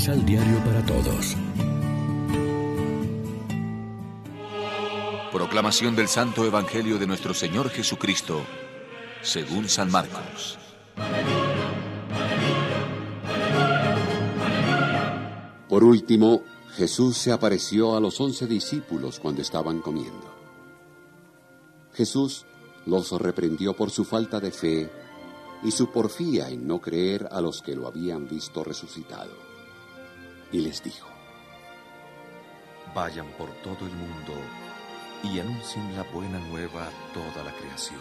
Misal Diario para Todos. Proclamación del Santo Evangelio de nuestro Señor Jesucristo, según San Marcos. Por último, Jesús se apareció a los once discípulos cuando estaban comiendo. Jesús los reprendió por su falta de fe y su porfía en no creer a los que lo habían visto resucitado. Y les dijo, Vayan por todo el mundo y anuncien la buena nueva a toda la creación.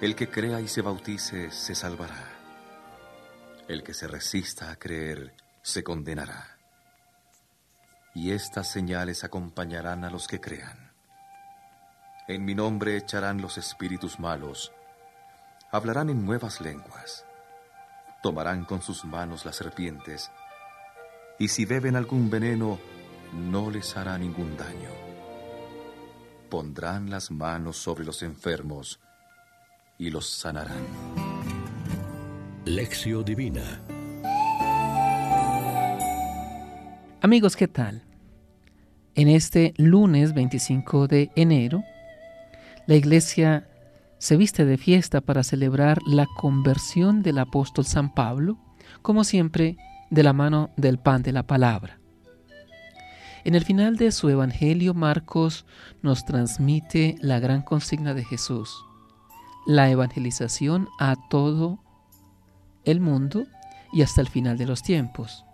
El que crea y se bautice se salvará. El que se resista a creer se condenará. Y estas señales acompañarán a los que crean. En mi nombre echarán los espíritus malos, hablarán en nuevas lenguas, tomarán con sus manos las serpientes, y si beben algún veneno, no les hará ningún daño. Pondrán las manos sobre los enfermos y los sanarán. Lección Divina Amigos, ¿qué tal? En este lunes 25 de enero, la iglesia se viste de fiesta para celebrar la conversión del apóstol San Pablo, como siempre, de la mano del pan de la palabra. En el final de su Evangelio, Marcos nos transmite la gran consigna de Jesús, la evangelización a todo el mundo y hasta el final de los tiempos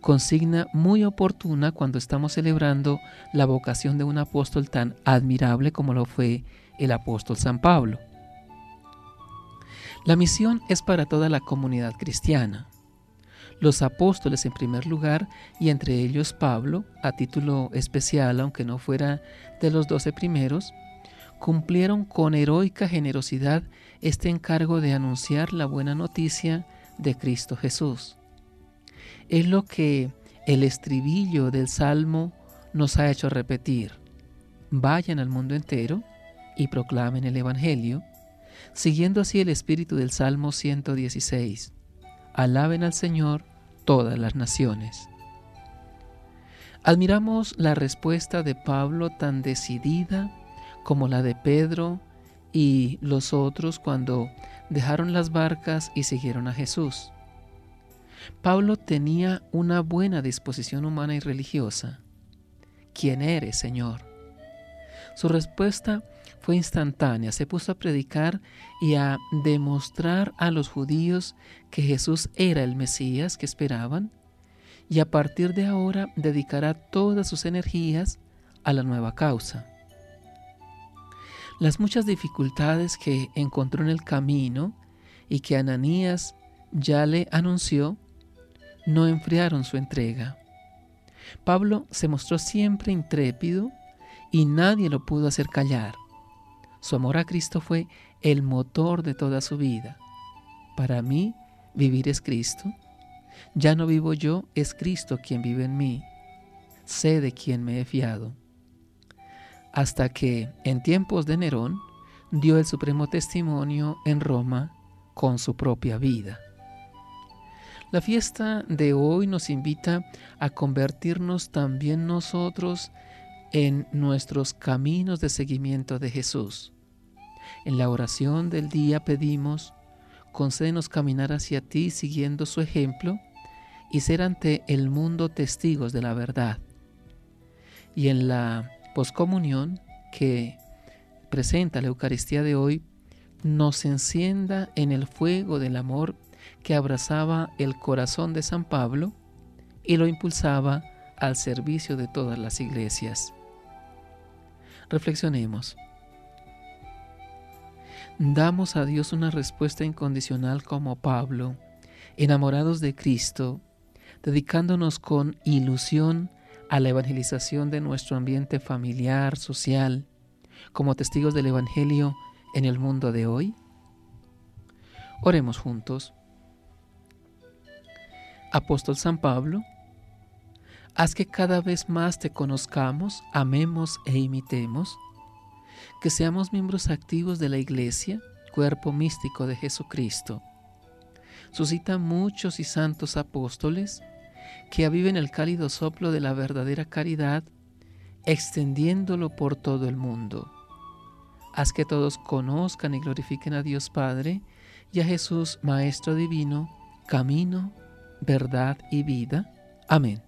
consigna muy oportuna cuando estamos celebrando la vocación de un apóstol tan admirable como lo fue el apóstol San Pablo. La misión es para toda la comunidad cristiana. Los apóstoles en primer lugar y entre ellos Pablo, a título especial aunque no fuera de los doce primeros, cumplieron con heroica generosidad este encargo de anunciar la buena noticia de Cristo Jesús es lo que el estribillo del Salmo nos ha hecho repetir. Vayan al mundo entero y proclamen el Evangelio, siguiendo así el espíritu del Salmo 116. Alaben al Señor todas las naciones. Admiramos la respuesta de Pablo tan decidida como la de Pedro y los otros cuando dejaron las barcas y siguieron a Jesús. Pablo tenía una buena disposición humana y religiosa. ¿Quién eres, Señor? Su respuesta instantánea. Se puso a predicar y a demostrar a los judíos que Jesús era el Mesías que esperaban y a partir de ahora dedicará todas sus energías a la nueva causa. Las muchas dificultades que encontró en el camino y que Ananías ya le anunció no enfriaron su entrega. Pablo se mostró siempre intrépido y nadie lo pudo hacer callar. Su amor a Cristo fue el motor de toda su vida. Para mí, vivir es Cristo. Ya no vivo yo, es Cristo quien vive en mí. Sé de quién me he fiado. Hasta que, en tiempos de Nerón, dio el supremo testimonio en Roma con su propia vida. La fiesta de hoy nos invita a convertirnos también nosotros en nuestros caminos de seguimiento de Jesús. En la oración del día pedimos, concédenos caminar hacia ti siguiendo su ejemplo y ser ante el mundo testigos de la verdad. Y en la poscomunión que presenta la Eucaristía de hoy, nos encienda en el fuego del amor que abrazaba el corazón de San Pablo y lo impulsaba al servicio de todas las iglesias. Reflexionemos. Damos a Dios una respuesta incondicional como Pablo, enamorados de Cristo, dedicándonos con ilusión a la evangelización de nuestro ambiente familiar, social, como testigos del Evangelio en el mundo de hoy? Oremos juntos. Apóstol San Pablo, haz que cada vez más te conozcamos, amemos e imitemos, que seamos miembros activos de la Iglesia, cuerpo místico de Jesucristo. suscita muchos y santos apóstoles que aviven el cálido soplo de la verdadera caridad, extendiéndolo por todo el mundo. Haz que todos conozcan y glorifiquen a Dios Padre y a Jesús, Maestro Divino, camino, verdad y vida. Amén.